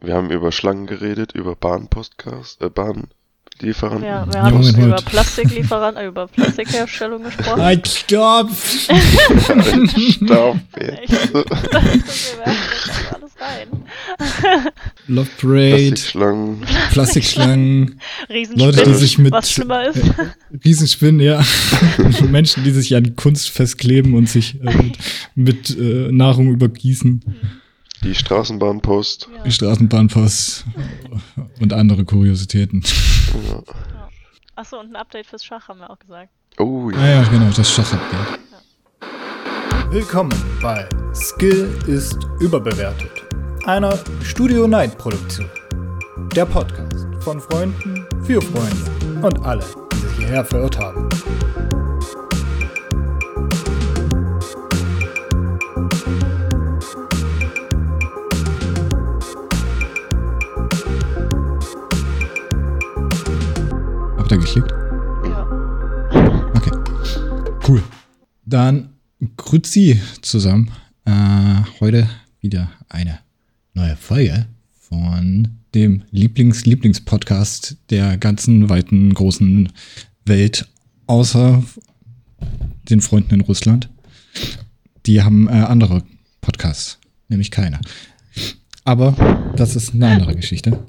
Wir haben über Schlangen geredet, über Bahnpostcast, äh, Bahnlieferanten. Ja, wir haben Jungen über. Plastiklieferanten, äh, über Plastikherstellung gesprochen. Halt, stopp! Stopp Ich jetzt. dachte, wir werfen alles rein. Love Parade, Plastikschlangen. Plastikschlangen, Riesenspinnen, Leute, die sich mit was schlimmer ist. äh, Riesenspinnen, ja. Menschen, die sich an Kunst festkleben und sich äh, mit, mit äh, Nahrung übergießen. Die Straßenbahnpost. Ja. Die Straßenbahnpost und andere Kuriositäten. Ja. Achso, und ein Update fürs Schach haben wir auch gesagt. Oh ja. Ah ja, genau, das Schachupdate. Willkommen bei Skill ist überbewertet, einer Studio Night Produktion. Der Podcast von Freunden für Freunde und alle, die sich hierher verirrt haben. Habt ihr geklickt? Ja. Okay. Cool. Dann Grüezi zusammen. Äh, heute wieder eine neue Folge von dem Lieblings-Lieblings-Podcast der ganzen weiten großen Welt, außer den Freunden in Russland. Die haben äh, andere Podcasts, nämlich keine. Aber das ist eine andere Geschichte.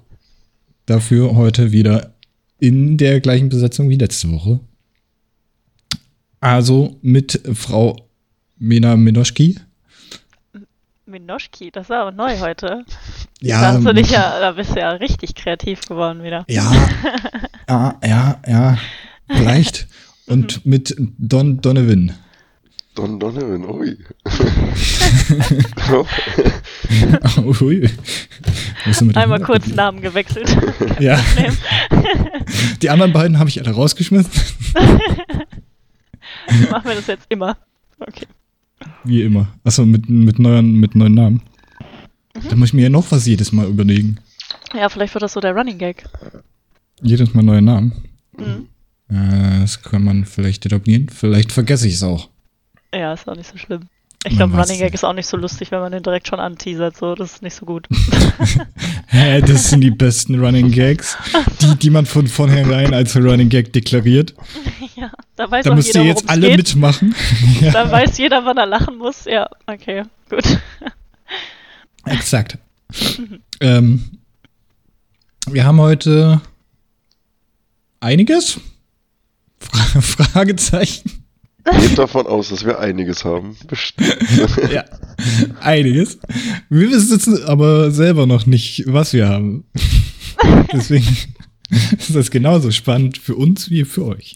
Dafür heute wieder in der gleichen Besetzung wie letzte Woche. Also mit Frau Mena Minoschki. Minoschki, das war aber neu heute. Ja, da hast du dich ja, da bist du ja richtig kreativ geworden wieder. ja, ja, ja, ja, vielleicht. Und mit Don Donovan. Don Donovan, ui. Ui. Einmal kurz Namen gewechselt. Ja, die anderen beiden habe ich alle rausgeschmissen. Machen wir das jetzt immer. Okay. Wie immer. Achso, mit, mit, neuen, mit neuen Namen. Da muss ich mir ja noch was jedes Mal überlegen. Ja, vielleicht wird das so der Running Gag. Jedes Mal neue Namen. Mhm. Äh, das kann man vielleicht etablieren. Vielleicht vergesse ich es auch. Ja, ist auch nicht so schlimm. Ich glaube, Running Gag ist auch nicht so lustig, wenn man den direkt schon anteasert. So, das ist nicht so gut. Hä, das sind die besten Running Gags, die, die man von vornherein als Running Gag deklariert. ja, da weiß Da auch müsst jeder, ihr jetzt alle geht. mitmachen. Da weiß jeder, wann er lachen muss. Ja, okay, gut. Exakt. ähm, wir haben heute einiges? Fra Fragezeichen. Geht davon aus, dass wir einiges haben. Bestimmt. Ja, einiges. Wir wissen aber selber noch nicht, was wir haben. Deswegen ist das genauso spannend für uns wie für euch.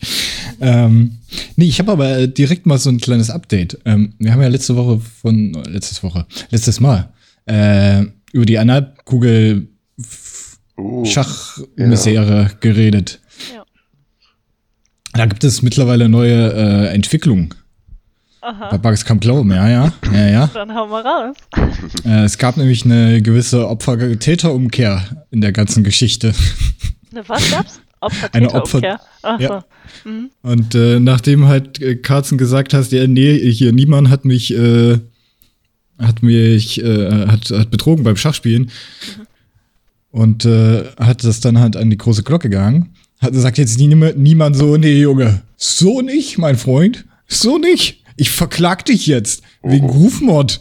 Ähm, nee, ich habe aber direkt mal so ein kleines Update. Ähm, wir haben ja letzte Woche von, letztes Woche, letztes Mal, äh, über die Analkugel Uh, Schachmisere geredet. Da gibt es mittlerweile neue äh, Entwicklungen. Aha. Bei Bugs kam Glauben, ja, ja, ja, ja. Dann hauen wir raus. Äh, es gab nämlich eine gewisse Opfer-Täter-Umkehr in der ganzen Geschichte. Eine was gab's? Eine Opfer- Opfer-Täter-Umkehr. Ach so. Ja. Mhm. Und äh, nachdem halt äh, Carsten gesagt hast, ja, nee, hier niemand hat mich, äh, hat mich, äh, hat, hat betrogen beim Schachspielen und äh, hat das dann halt an die große Glocke gehangen, hat sagt jetzt nie, niemand so, nee, Junge, so nicht, mein Freund, so nicht. Ich verklag dich jetzt wegen Rufmord.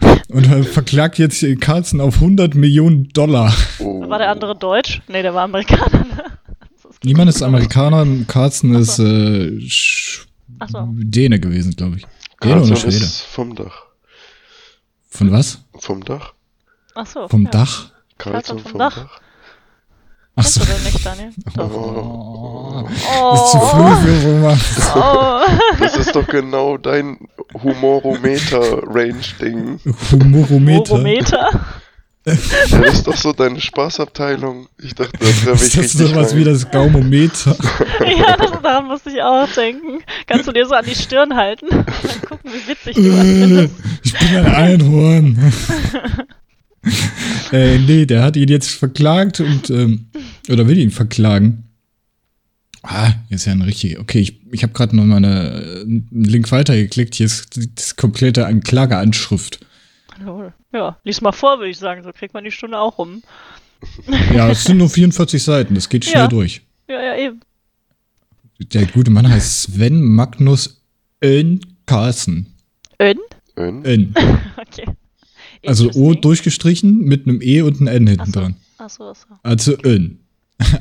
und er verklagt jetzt Carsten auf 100 Millionen Dollar. oh. War der andere Deutsch? Nee, der war Amerikaner. ne? Niemand ist Amerikaner, Carsten ist äh, so. Däne gewesen, glaube ich. Däne oder Carlson Schwede? ist vom Dach. Von was? Vom Dach? Ach so. Vom ja. Dach? Carlson vom vom Dach. Dach. Ach so. du denn nicht, Daniel? Doch. Oh, Das ist zu Oh, früh für Roman. oh. das ist doch genau dein Humorometer-Range-Ding. Humorometer. Orometer? Das ist doch so deine Spaßabteilung. Ich dachte, da treffe ich Ist das sowas rein. wie das Gaumometer? ja, das, daran musste ich auch denken. Kannst du dir so an die Stirn halten? Dann gucken, wie witzig du was Äh, findest. ich bin ein Einhorn. äh, nee, der hat ihn jetzt verklagt und, ähm, oder will ihn verklagen. Ah, jetzt ja ein richtig. Okay, ich, ich habe gerade noch mal eine, äh, einen Link weitergeklickt. Hier ist das komplette Anklageanschrift. Ja, lies mal vor, würde ich sagen. So kriegt man die Stunde auch rum. Ja, es sind nur 44 Seiten, das geht schnell Ja. durch. Ja, ja, eben. Der gute Mann heißt Sven Magnus Ön Carlsen. Ön? Ön? Ön. Also O durchgestrichen mit einem E und einem N hinten Ach so. dran. Achso, achso. Also Ön.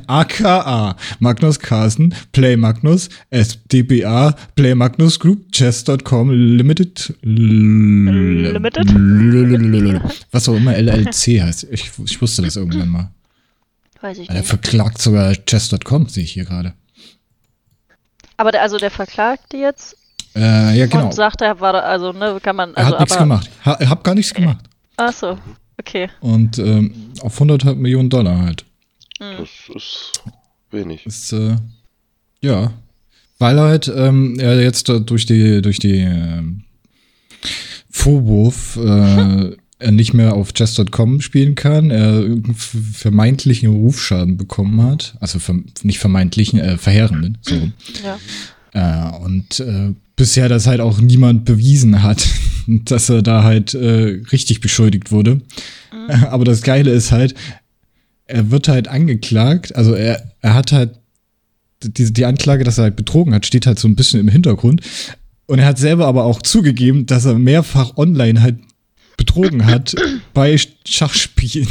AKA Magnus Carlsen, Play Magnus, SDBA, Play Magnus Group, Chess.com Limited. Limited? Was auch immer LLC heißt. Ich, ich wusste das irgendwann mal. Weiß ich Er nicht. verklagt sogar Chess.com, sehe ich hier gerade. Aber der, also der verklagt die jetzt Äh, ja, genau. und sagt, er war also, ne, kann man, Er also, hat nichts gemacht. Ha, er hat gar nichts gemacht. Achso, okay. Und ähm, auf 100 Millionen Dollar halt. Das ist wenig. Ist, äh, ja. Weil halt ähm, er jetzt da durch die, durch die ähm, Vorwurf äh, er nicht mehr auf chess.com spielen kann, er vermeintlichen Rufschaden bekommen hat. Also ver nicht vermeintlichen, äh, verheerenden. So. Ja. Äh, und äh, bisher das halt auch niemand bewiesen hat, dass er da halt äh, richtig beschuldigt wurde. Aber das Geile ist halt, er wird halt angeklagt, also er, er hat halt die, die Anklage, dass er halt betrogen hat, steht halt so ein bisschen im Hintergrund. Und er hat selber aber auch zugegeben, dass er mehrfach online halt betrogen hat bei Schachspielen.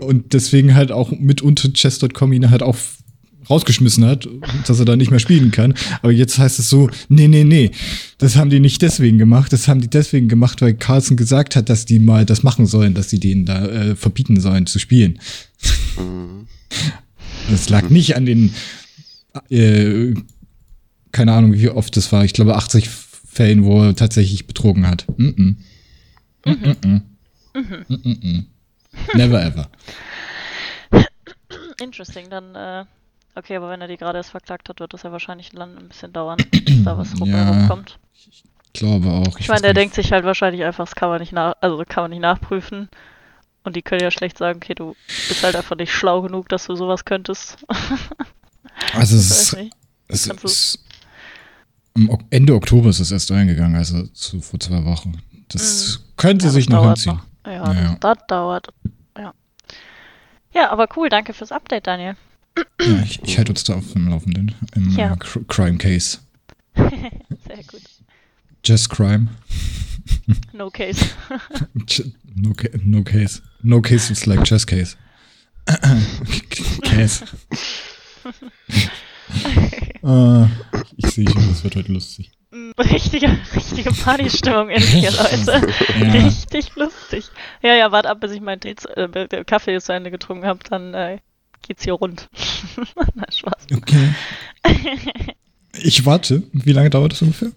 Und deswegen halt auch mitunter Chess.com ihn halt auch rausgeschmissen hat, dass er da nicht mehr spielen kann. Aber jetzt heißt es so, nee, nee, nee, das haben die nicht deswegen gemacht, das haben die deswegen gemacht, weil Carlsen gesagt hat, dass die mal das machen sollen, dass sie denen da äh, verbieten sollen zu spielen. Mhm. Das lag nicht an den, äh, keine Ahnung, wie oft das war, ich glaube 80 Fällen, wo er tatsächlich betrogen hat. Mm -mm. Mm -mm. Mm -mm. Never ever. Interesting, dann, äh, okay, aber wenn er die gerade erst verklagt hat, wird das ja wahrscheinlich dann ein bisschen dauern, bis da was rum Ja. rumkommt. Glaube auch. Ich weiß meine, der denkt sich halt wahrscheinlich einfach, das kann man nicht nach, also kann man nicht nachprüfen. Und die können ja schlecht sagen, okay, du bist halt einfach nicht schlau genug, dass du sowas könntest. Also Ich es ist, es ist Ende Oktober ist es erst eingegangen, also zu, vor zwei Wochen. Das könnte Ja, sich noch dauert hinziehen. noch. Ja, Ja. Das, das dauert. Ja. Ja, aber cool, danke fürs Update, Daniel. Ja, ich, ich halte uns da auf dem Laufenden im Ja. äh, Cr- Crime Case. Sehr gut. Just Crime. No case. No, no case. No case, it's like chess case. case. äh, ich sehe schon, das wird heute lustig. richtige, richtige Partystimmung in hier, Leute. Ja. Richtig lustig. Ja, ja, wart ab, bis ich meinen äh, Kaffee zu Ende getrunken habe, dann äh, geht's hier rund. Na, Spaß. Okay. Ich warte. Wie lange dauert das ungefähr?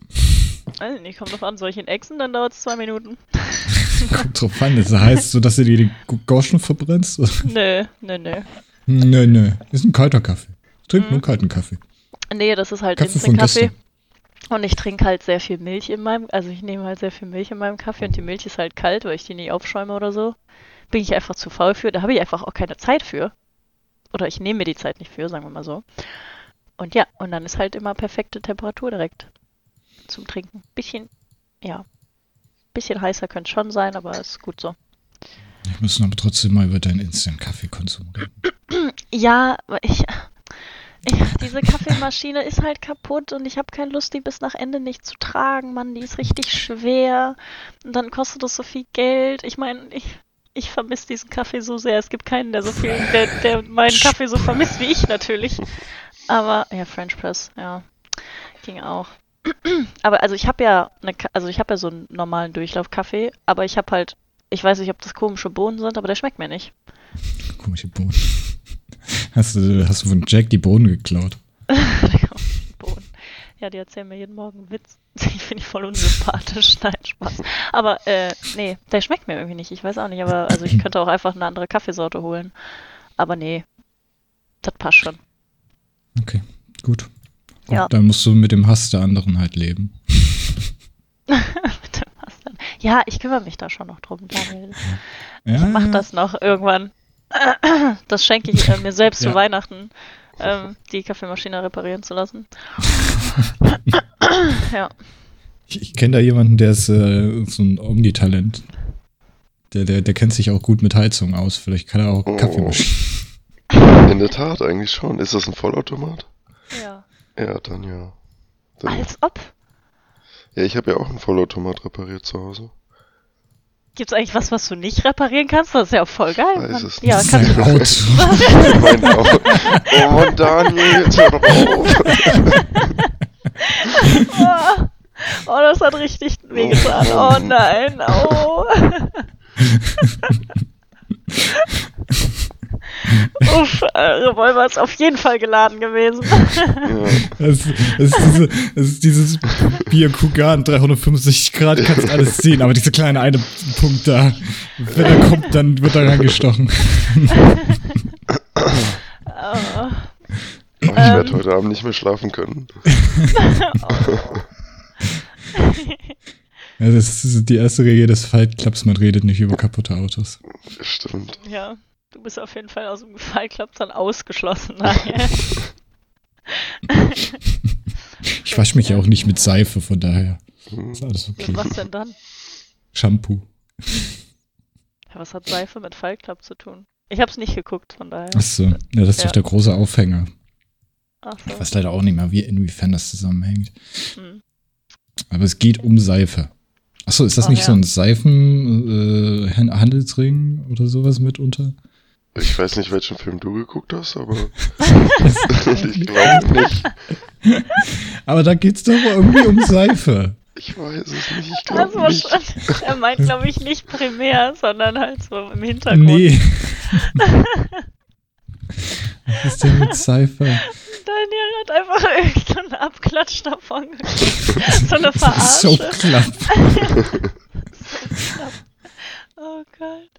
Weiß ich nicht, kommt drauf an, ihn exen, dann dauert es zwei Minuten. Kommt drauf an. Das heißt so, dass du dir die Gauschen verbrennst? Nö, nö, nö. nö, nö. Ist ein kalter Kaffee. Trink Mhm. nur kalten Kaffee. Nee, das ist halt Kaffee von Instant-Kaffee. gestern. Und ich trinke halt sehr viel Milch in meinem, also ich nehme halt sehr viel Milch in meinem Kaffee und die Milch ist halt kalt, weil ich die nie aufschäume oder so. Bin ich einfach zu faul für, da habe ich einfach auch keine Zeit für. Oder ich nehme mir die Zeit nicht für, sagen wir mal so. Und ja, und dann ist halt immer perfekte Temperatur direkt zum Trinken. Bisschen, ja, bisschen heißer könnte es schon sein, aber ist gut so. Wir müssen aber trotzdem mal über deinen Instant-Kaffeekonsum reden. Ja, aber ich, ich, diese Kaffeemaschine ist halt kaputt und ich habe keine Lust, die bis nach Ende nicht zu tragen, Mann. Die ist richtig schwer und dann kostet das so viel Geld. Ich meine, ich, ich vermisse diesen Kaffee so sehr. Es gibt keinen, der so viel, der, der meinen Kaffee so vermisst wie ich natürlich. Aber ja, French Press, ja, ging auch. Aber also ich habe ja eine, also ich habe ja so einen normalen Durchlaufkaffee, aber ich habe halt, ich weiß nicht, ob das komische Bohnen sind, aber der schmeckt mir nicht. Komische Bohnen. Hast du, hast du von Jack die Bohnen geklaut? Ja, die erzählen mir jeden Morgen einen Witz. Die finde ich voll unsympathisch. Nein, Spaß. Aber, äh, nee, der schmeckt mir irgendwie nicht. Ich weiß auch nicht, aber also ich könnte auch einfach eine andere Kaffeesorte holen. Aber nee, das passt schon. Okay, gut. Und Ja. dann musst du mit dem Hass der anderen halt leben. Mit dem was dann? Ja, ich kümmere mich da schon noch drum, Daniel. Ja, Ich mach ja. das noch irgendwann. Das schenke ich äh, mir selbst Ja. zu Weihnachten, ähm, die Kaffeemaschine reparieren zu lassen. ja. Ich, ich kenne da jemanden, der ist äh, so ein Omnitalent. Der, der, der kennt sich auch gut mit Heizung aus. Vielleicht kann er auch Oh. Kaffee mischen. In der Tat, eigentlich schon. Ist das ein Vollautomat? Ja. Ja, dann ja. Dann, Als ob. ja, ich habe ja auch einen Vollautomat repariert zu Hause. Gibt's eigentlich was, was du nicht reparieren kannst? Das ist ja auch voll geil. Weiß Mann. es ja, Das ist kannst du. Auto. Oh Mann, Daniel, jetzt hör doch auf. Oh, oh, das hat richtig wehgetan. Oh. Oh nein. Oh. Uff, äh, Revolver ist auf jeden Fall geladen gewesen. Ja, Das, das, ist diese, ist dieses Bier Kugan 365 Grad, kannst alles sehen, aber dieser kleine eine Punkt da, wenn er kommt, dann wird er reingestochen. Oh. ich werde Ähm. heute Abend nicht mehr schlafen können. Ja, das ist die erste Regel des Fight Clubs, man redet nicht über kaputte Autos. Stimmt. Ja, du bist auf jeden Fall aus dem Fall klappt dann ausgeschlossen. Ich wasche mich ja auch nicht mit Seife, von daher Hm. ist alles okay. Was denn dann? Shampoo. Ja, was hat Seife mit Club zu tun? Ich hab's nicht geguckt, von daher. Achso, ja, das ist Ja. doch der große Aufhänger. Ach Ich so. weiß leider auch nicht mehr, wie, inwiefern das zusammenhängt. Hm. Aber es geht um Seife. Achso, ist das Ach, nicht ja. so ein Seifen-Handelsring oder sowas mitunter? Ich weiß nicht, welchen Film du geguckt hast, aber ich glaube nicht. Aber da geht's doch irgendwie um Seife. Ich weiß es nicht. Ich glaube war nicht. er meint, glaube ich, nicht primär, sondern halt so im Hintergrund. Nee. Was ist denn mit Seife? Daniel hat einfach irgendeinen Abklatsch davon gekriegt. So eine ist so Verarsche. klapp. Oh Gott.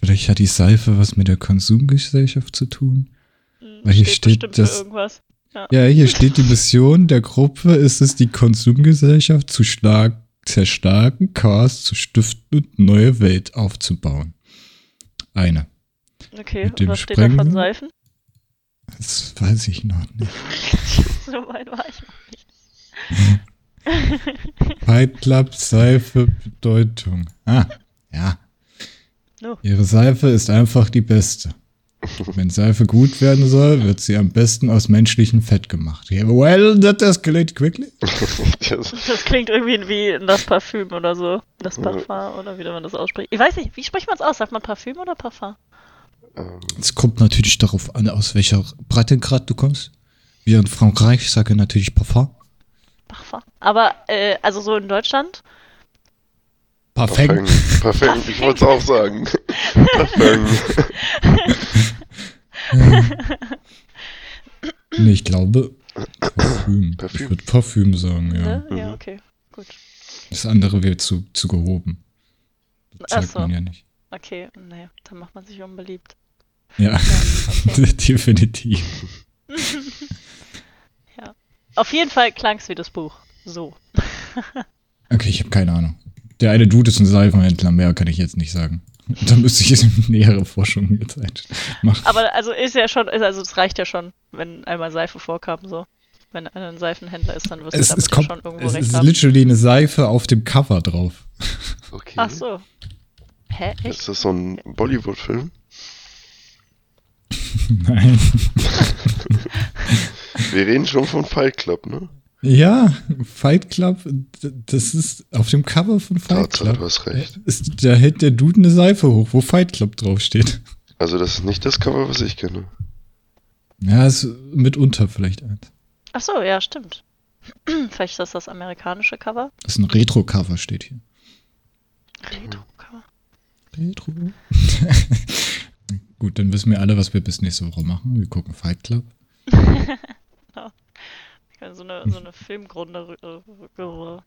Vielleicht hat die Seife was mit der Konsumgesellschaft zu tun. Hm, Weil hier steht bestimmt das- irgendwas. Ja, hier steht die Mission der Gruppe ist es, die Konsumgesellschaft zu stark, zerstarken, Chaos zu stiften und neue Welt aufzubauen. Eine. Okay, Mit dem was steht da von? Seifen? Das weiß ich noch nicht. so weit war ich noch nicht. Fight Club Seife Bedeutung. Ah, ja. No. Ihre Seife ist einfach die beste. Wenn Seife gut werden soll, wird sie am besten aus menschlichem Fett gemacht. Yeah, well, that escalated quickly. Das, Das klingt irgendwie wie das Parfüm oder so. Das Parfum oder wie man das ausspricht. Ich weiß nicht, wie spricht man es aus? Sagt man Parfüm oder Parfum? ähm, Es kommt natürlich darauf an, aus welcher Breitengrad du kommst. Wir in Frankreich sagen natürlich Parfum. Parfum. Aber, äh, also so in Deutschland? Parfum. Parfum. Ich wollte es auch sagen. Parfum. Nee, ich glaube Parfüm. Parfüm. Ich würde Parfüm sagen, ja. Ne? Mhm. Ja, okay. Gut. Das andere wäre zu, zu gehoben. Das Ach sagt so. man ja nicht. Okay, naja, dann macht man sich unbeliebt. Ja, okay. definitiv. Auf jeden Fall klang es wie das Buch. So. Okay, ich habe keine Ahnung. Der eine Dude ist ein Seifenhändler, mehr kann ich jetzt nicht sagen. Da müsste ich jetzt nähere Forschungen jetzt ein- machen. Aber also ist ja schon, ist- also es reicht ja schon, wenn einmal Seife vorkam, so. Wenn einer ein Seifenhändler ist, dann wirst du Es, damit es, kommt, schon irgendwo es recht ist haben. literally eine Seife auf dem Cover drauf. Okay. Ach so. Hä, echt? Ist das so ein Bollywood-Film? Nein. Wir reden schon von Fight Club, ne? Ja, Fight Club, das ist auf dem Cover von Fight Tatsache, du Club. hast recht. Ist, da hält der Dude eine Seife hoch, wo Fight Club draufsteht. Also das ist nicht das Cover, was ich kenne. Ja, ist mitunter vielleicht eins. Ach so, ja, stimmt. Vielleicht ist das das amerikanische Cover. Das ist ein Retro-Cover, steht hier. Retro-Cover. Retro. Gut, dann wissen wir alle, was wir bis nächste Woche machen. Wir gucken Fight Club. Ja, So eine, so eine Filmgrunde, äh, Filmrunde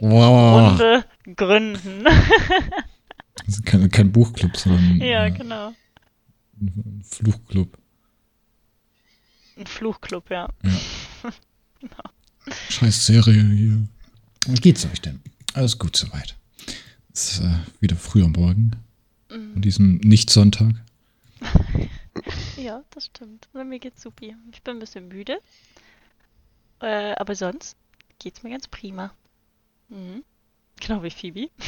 Wow. gründen. Das ist kein, kein Buchclub, sondern ja, äh, genau. ein Fluchclub. Ein Fluchclub, ja. Scheiß Serie hier. Wie geht's euch denn? Alles gut soweit. Es ist äh, wieder früh am Morgen. An diesem Nicht-Sonntag. Ja, das stimmt. Mir geht's supi. Ich bin ein bisschen müde. Äh, aber sonst geht's mir ganz prima. Mhm. Genau wie Phoebe.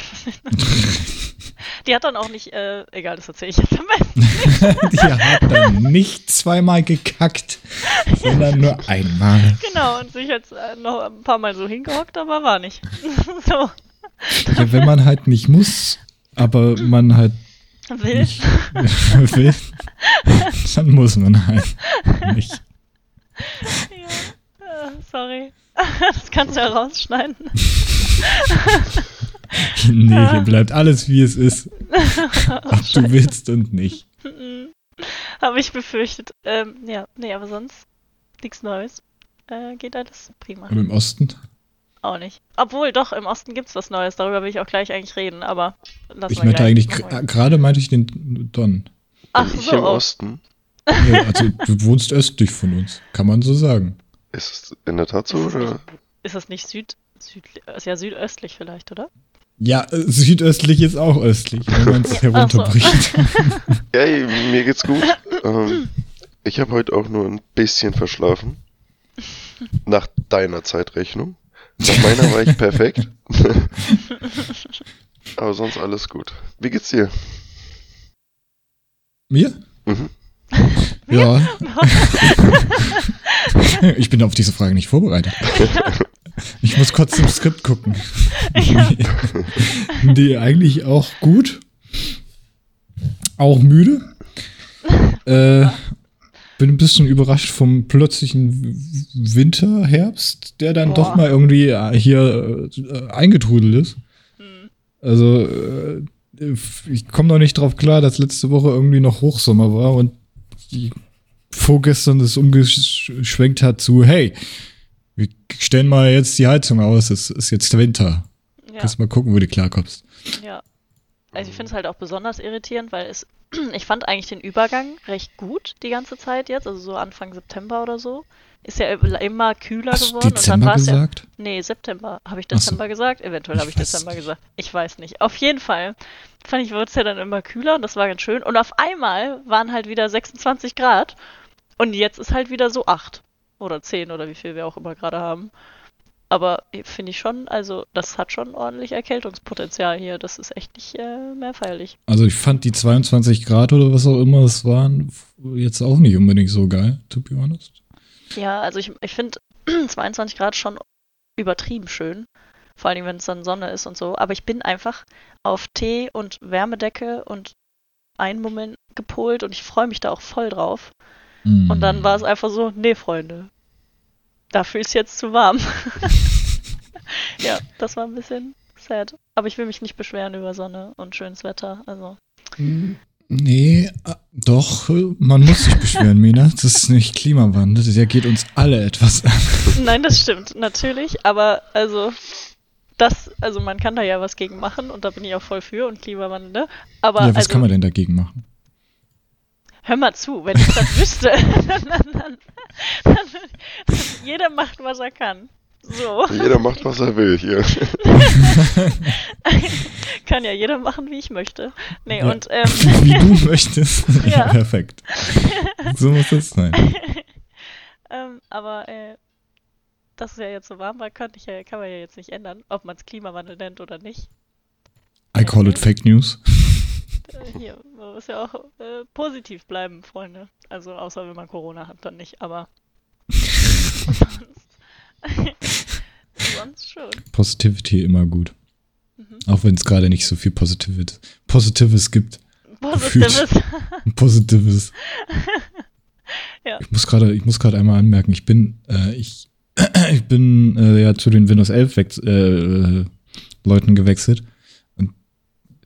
Die hat dann auch nicht, äh, egal, das erzähle ich jetzt am besten. Die hat dann nicht zweimal gekackt, sondern nur einmal. Genau, und sich jetzt äh, noch ein paar Mal so hingehockt, aber war nicht. so, Ja, wenn man halt nicht muss, aber man halt will. nicht will, dann muss man halt nicht. Ja, sorry. Das kannst du ja rausschneiden. Nee, hier bleibt alles wie es ist. Ob du willst und nicht. Habe ich befürchtet. Ähm, ja, nee, aber sonst nichts Neues. Äh, geht alles prima. Und im Osten? Auch nicht. Obwohl, doch, im Osten gibt's was Neues. Darüber will ich auch gleich eigentlich reden, aber lassen Ich meinte eigentlich, gerade meinte ich den Don. Ach ich so, im. Osten. Ja, also du wohnst östlich von uns, kann man so sagen. Ist es in der Tat so, Ist es oder? nicht- ist das nicht Süd, Süd, ist ja südöstlich vielleicht, oder? Ja, äh, südöstlich ist auch östlich, wenn man es Ja, ach so. herunterbricht. Hey, mir geht's gut. ähm, ich habe heute auch nur ein bisschen verschlafen. Nach deiner Zeitrechnung. Nach meiner war ich perfekt. Aber sonst alles gut. Wie geht's dir? Mir? Mhm. Ja. ich bin auf diese Frage nicht vorbereitet. Ich muss kurz im Skript gucken. Nee, eigentlich auch gut. Auch müde. Äh, bin ein bisschen überrascht vom plötzlichen W- Winter, Herbst, der dann Boah. doch mal irgendwie äh, hier äh, eingetrudelt ist. Hm. Also, äh, ich komme noch nicht drauf klar, dass letzte Woche irgendwie noch Hochsommer war und vorgestern das umgeschwenkt hat zu, hey, wir stellen mal jetzt die Heizung aus, es ist jetzt Winter. Ja, Kannst mal gucken, wo du klarkommst. ja. Also ich finde es halt auch besonders irritierend, weil es, ich fand eigentlich den Übergang recht gut die ganze Zeit jetzt, also so Anfang September oder so. Ist ja immer kühler Hast geworden und dann Dezember war es ja. gesagt? Nee, September. Habe ich Ach so. Dezember gesagt? Eventuell Ich habe ich weiß Dezember nicht. gesagt. Ich weiß nicht. Auf jeden Fall fand ich, wurde es ja dann immer kühler und das war ganz schön. Und auf einmal waren halt wieder 26 Grad und jetzt ist halt wieder so 8 oder 10 oder wie viel wir auch immer gerade haben. Aber finde ich schon, also das hat schon ordentlich Erkältungspotenzial hier. Das ist echt nicht äh, mehr feierlich. Also ich fand die 22 Grad oder was auch immer es waren, jetzt auch nicht unbedingt so geil, to be honest. Ja, also ich, ich finde 22 Grad schon übertrieben schön. Vor allem, wenn es dann Sonne ist und so. Aber ich bin einfach auf Tee und Wärmedecke und Einmummeln gepolt und ich freue mich da auch voll drauf. Mm. Und dann war es einfach so, nee, Freunde, dafür ist jetzt zu warm. ja, das war ein bisschen sad. Aber ich will mich nicht beschweren über Sonne und schönes Wetter. Also, Nee, äh, doch, man muss sich beschweren, Mina. Das ist nicht Klimawandel, der geht uns alle etwas an. nein, das stimmt, natürlich. Aber also, das, also man kann da ja was gegen machen und da bin ich auch voll für und Klimawandel, ne? Aber Ja, was also, kann man denn dagegen machen? Hör mal zu, wenn ich das wüsste, dann, dann, dann, dann, jeder macht, was er kann. So. Jeder macht, was er will hier. Kann ja jeder machen, wie ich möchte. Nee, Ja. und ähm, Wie du möchtest. Ja, perfekt. So muss es sein. ähm, aber äh, dass es ja jetzt so warm war, könnte ich ja, kann man ja jetzt nicht ändern, ob man es Klimawandel nennt oder nicht. I call it Fake News. Äh, hier, man muss ja auch äh, positiv bleiben, Freunde. Also außer wenn man Corona hat, dann nicht, aber sonst, sonst schon. Positivity immer gut. Mhm. Auch wenn es gerade nicht so viel Positives, Positives gibt. Positives. Positives. Ja. Ich muss gerade, ich muss gerade einmal anmerken, ich bin, äh, ich, ich bin äh, ja zu den Windows 11 Wex äh, Leuten gewechselt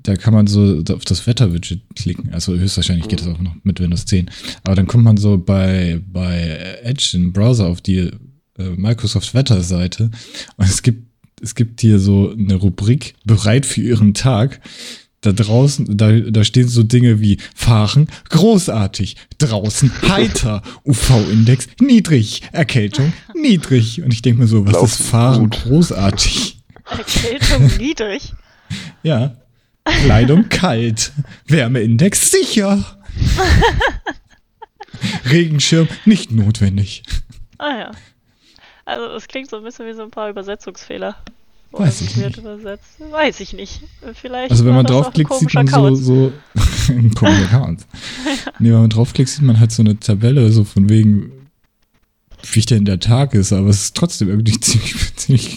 da kann man so auf das Wetter-Widget klicken. Also höchstwahrscheinlich geht das auch noch mit Windows 10. Aber dann kommt man so bei, bei Edge im Browser auf die äh, Microsoft Wetter-Seite und es gibt, es gibt hier so eine Rubrik bereit für ihren Tag. Da draußen, da, da stehen so Dinge wie fahren, großartig, draußen, heiter, UV-Index, niedrig, Erkältung, niedrig. Und ich denke mir so, was Laufen ist fahren, gut. großartig? Erkältung niedrig. Ja. Kleidung kalt, Wärmeindex sicher. Regenschirm nicht notwendig. Ah ja. Also das klingt so ein bisschen wie so ein paar Übersetzungsfehler. Weiß ich nicht. übersetzt. Weiß ich nicht. Vielleicht Also wenn man draufklickt, sieht man so, so ein komischer Account. Nee, wenn man draufklickt, sieht man halt so eine Tabelle, so von wegen, wie denn der Tag ist, aber es ist trotzdem irgendwie ziemlich, ziemlich,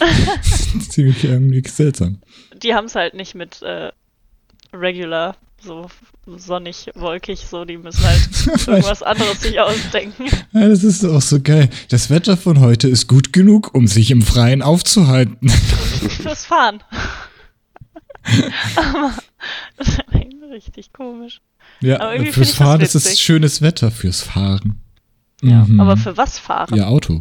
ziemlich irgendwie seltsam. Die haben es halt nicht mit äh, regular, so sonnig, wolkig, so, die müssen halt irgendwas anderes sich ausdenken. Ja, das ist auch so geil. Das Wetter von heute ist gut genug, um sich im Freien aufzuhalten. Fürs Fahren. Aber das ist richtig komisch. Ja, fürs Fahren ist es schönes Wetter fürs Fahren. Ja, Mhm. aber für was fahren? Ja, Auto.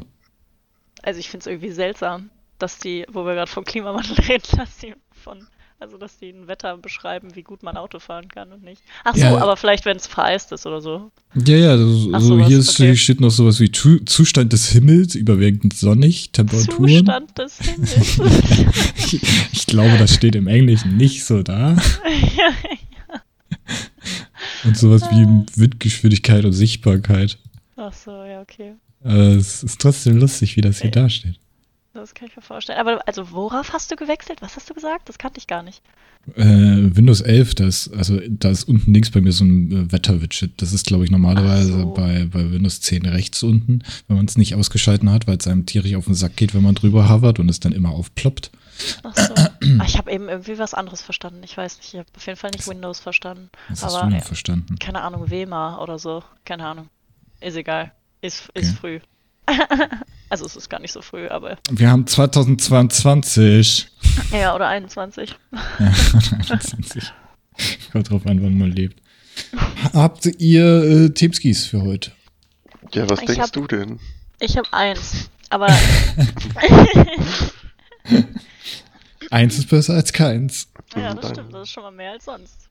Also ich finde es irgendwie seltsam, dass die, wo wir gerade vom Klimawandel reden, dass die von, also dass die ein Wetter beschreiben, wie gut man Auto fahren kann und nicht. Ach so, Ja. aber vielleicht wenn es vereist ist oder so. Ja, ja, so, Ach, so sowas, hier okay. steht noch sowas wie Zustand des Himmels, überwiegend sonnig, Temperaturen. Zustand des Himmels. Ich, ich glaube, das steht im Englischen nicht so da. Und sowas wie Windgeschwindigkeit und Sichtbarkeit. Ach so, ja, okay. Äh, es ist trotzdem lustig, wie das hier Äh. dasteht. Das kann ich mir vorstellen. Aber also worauf hast du gewechselt? Was hast du gesagt? Das kannte ich gar nicht. Äh, Windows 11, das, also da ist unten links bei mir so ein äh, Wetter-Widget. Das ist, glaube ich, normalerweise so. bei, bei Windows 10 rechts unten, wenn man es nicht ausgeschalten hat, weil es einem tierisch auf den Sack geht, wenn man drüber hovert und es dann immer aufploppt. Ach so. Ah, ich habe eben irgendwie was anderes verstanden. Ich weiß nicht, ich habe auf jeden Fall nicht Windows verstanden. Was hast Aber du denn verstanden? Keine Ahnung, WEMA oder so. Keine Ahnung. Ist egal. Ist, ist Okay. früh. also es ist gar nicht so früh, aber. Wir haben 2022. Ja, oder 21. Ja, 21. Kommt drauf an, wann man lebt. Habt ihr äh, Tipskis für heute? Ja, was Ich denkst hab- du denn? Ich habe eins. Aber Eins ist besser als keins. ja, das stimmt, das ist schon mal mehr als sonst.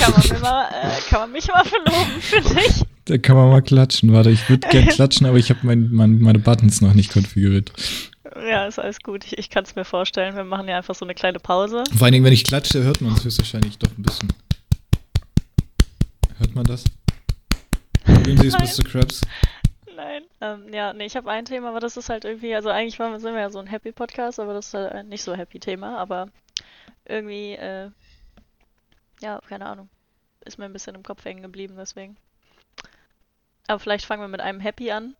Kann, man mal, äh, kann man mich mal verloben, finde ich. Da kann man mal klatschen. Warte, ich würde gern klatschen, aber ich habe mein, mein, meine Buttons noch nicht konfiguriert. Ja, ist alles gut. Ich, ich kann es mir vorstellen. Wir machen ja einfach so eine kleine Pause. Vor allen Dingen, wenn ich klatsche, hört man es höchstwahrscheinlich doch ein bisschen. Hört man das? Probieren Sie es, Nein. Mr. Krabs. Nein. Ähm, ja, nee, ich habe ein Thema, aber das ist halt irgendwie, also eigentlich waren sind wir ja so ein Happy-Podcast, aber das ist halt ein nicht so Happy-Thema, aber irgendwie, äh, ja, keine Ahnung. Ist mir ein bisschen im Kopf hängen geblieben, deswegen. Aber vielleicht fangen wir mit einem Happy an.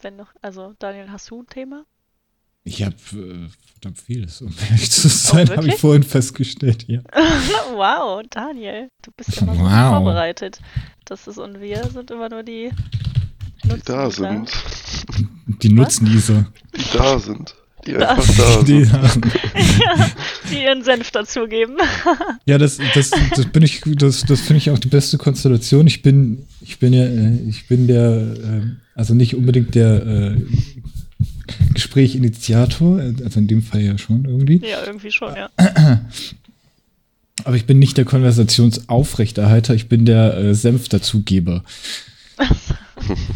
Wenn noch, also Daniel, hast du ein Thema? Ich habe äh, verdammt vieles, um ehrlich zu sein, habe ich vorhin festgestellt. Ja. wow, Daniel, du bist immer so Wow. vorbereitet. Das ist und wir sind immer nur die, Die da sind. Die Nutznießer. Die da sind. Die einfach da Die, sind. die ihren Senf dazugeben. ja, das, das, das bin ich, das, das finde ich auch die beste Konstellation. Ich bin, ich bin ja, äh, ich bin der, äh, also nicht unbedingt der äh, Gesprächinitiator, also in dem Fall ja schon irgendwie. ja, irgendwie schon, ja. Aber ich bin nicht der Konversationsaufrechterhalter, ich bin der äh, Senf-Dazugeber.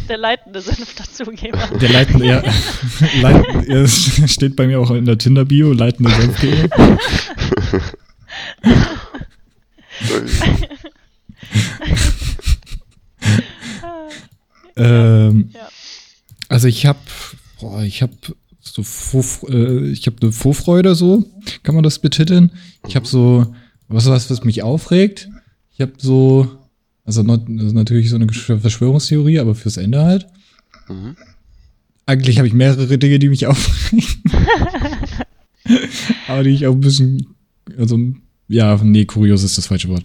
Der leitende Senf dazugeber. Der leitende, ja, leitende, ja, steht bei mir auch in der Tinder-Bio, leitende Senfgeber. Ähm, Ja. Also ich habe, ich habe so, Vorf äh, ich habe eine Vorfreude so, kann man das betiteln? Ich habe so, was was, was mich aufregt. Ich habe so, also not, also natürlich so eine Verschwörungstheorie, aber fürs Ende halt. Mhm. Eigentlich habe ich mehrere Dinge, die mich aufregen. aber die ich auch ein bisschen, also ja, nee, kurios ist das falsche Wort.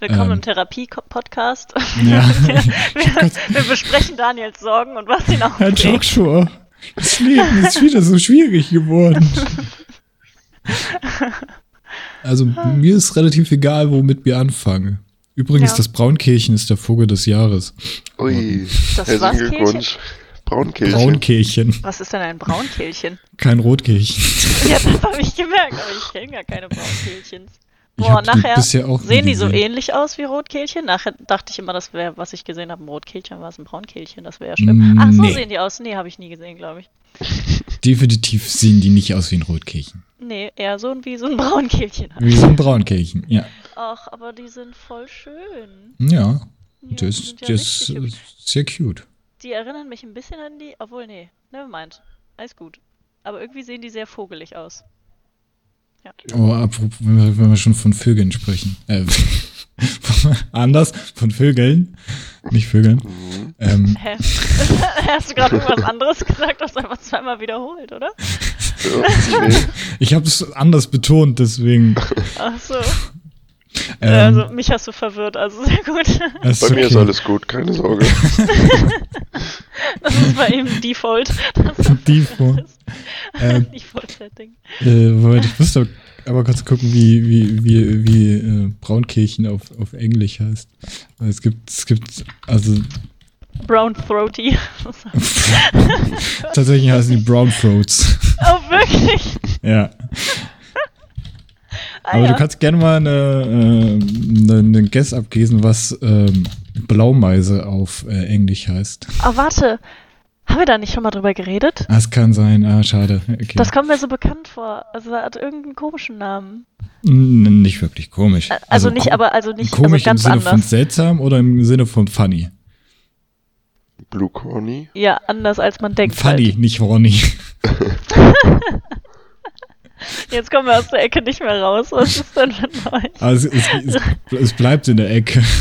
Willkommen Ähm. im Therapie-Podcast. Ja. wir, wir, wir besprechen Daniels Sorgen und was ihn Herr aufregt. Joshua, das Leben ist wieder so schwierig geworden. Also mir ist relativ egal, womit wir anfangen. Übrigens, Ja. das Braunkehlchen ist der Vogel des Jahres. Ui. Das Herzlichen was, Glückwunsch. Braunkehlchen. Braunkehlchen, Was ist denn ein Braunkehlchen? kein Rotkehlchen. Ja, das habe ich gemerkt, aber ich kenne gar keine Braunkehlchens. Boah, die nachher nie sehen die so ähnlich aus wie Rotkehlchen. Nachher dachte ich immer, das wäre, was ich gesehen habe, ein Rotkehlchen, war es ein Braunkehlchen, das wäre ja schlimm. Ach, so Nee. sehen die aus. Nee, habe ich nie gesehen, glaube ich. Definitiv sehen die nicht aus wie ein Rotkehlchen. Nee, eher so wie so ein Braunkehlchen. halt. Wie so ein Braunkehlchen, ja. Ach, aber die sind voll schön. Ja, Ja, das, sind ja das ist sehr cute. Die erinnern mich ein bisschen an die, obwohl, nee, nevermind. Alles gut. Aber irgendwie sehen die sehr vogelig aus. Oh, apropos, wenn wir, wenn wir schon von Vögeln sprechen. Äh, anders, von Vögeln. Nicht Vögeln. Mhm. Ähm, Hä? Hast du gerade irgendwas anderes gesagt, das einfach zweimal wiederholt, oder? Ja, nee. ich habe es anders betont, deswegen. Ach so. Ähm, also, mich hast du verwirrt, also sehr gut. Bei mir ist okay. alles gut, keine Sorge. Das ist bei ihm Default. Default. Ähm, Default-Setting. Äh, Moment, ich musste aber kurz gucken, wie, wie, wie, wie äh, Braunkehlchen auf, auf Englisch heißt. Weil Es gibt, es gibt, also Brown Throaty. tatsächlich heißen die Brown Throats. oh, wirklich? ja. Ah, Aber ja. du kannst gerne mal eine, äh, einen Guess abgeben, was ähm, Blaumeise auf äh, Englisch heißt. Ah, warte. Haben wir da nicht schon mal drüber geredet? Es kann sein. Ah, schade. Okay. Das kommt mir so bekannt vor. Also, er hat irgendeinen komischen Namen. N- nicht wirklich komisch. Ä- Also, nicht, aber also nicht komisch also ganz im Sinne von anders. seltsam oder im Sinne von funny? Blue Corny. Ja, anders als man denkt. Funny, Halt. nicht Ronny. Jetzt kommen wir aus der Ecke nicht mehr raus. Was ist denn mit euch? Also es, es, es bleibt in der Ecke.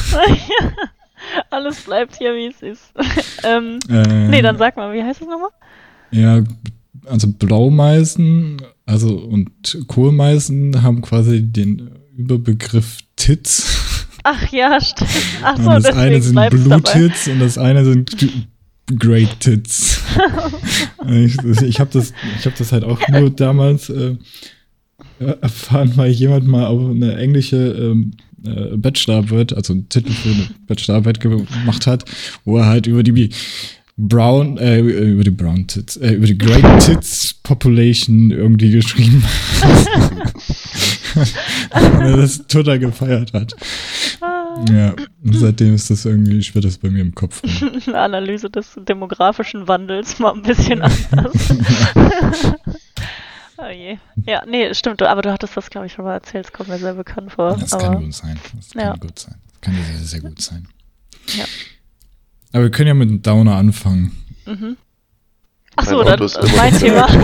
Alles bleibt hier, wie es ist. ähm, Äh, nee, dann sag mal, wie heißt es nochmal? Ja, also Blaumeisen, also und Kohlmeisen haben quasi den Überbegriff Tits. Ach ja, stimmt. Ach so, und das eine sind bleibt es Blue dabei. Tits und das eine sind Great Tits. ich ich habe das, ich hab das halt auch nur damals äh, erfahren, weil jemand mal auf eine englische ähm, äh, Bachelorarbeit, also einen Titel für eine Bachelorarbeit gemacht hat, wo er halt über die Brown, äh, über die Brown Tits, äh, über die Great Tits Population irgendwie geschrieben hat. Er das total gefeiert hat. Ja, und seitdem ist das irgendwie, schwirrt das bei mir im Kopf. Eine Analyse des demografischen Wandels mal ein bisschen anders. oh je. Ja, nee, stimmt. Aber du hattest das, glaube ich, schon mal erzählt. Es kommt mir sehr bekannt vor. Das aber kann gut sein. Das kann Ja. gut sein. Das kann sehr, sehr gut sein. Ja. Aber wir können ja mit einem Downer anfangen. Mhm. Ach Mein so, dann ist äh, mein Thema. da.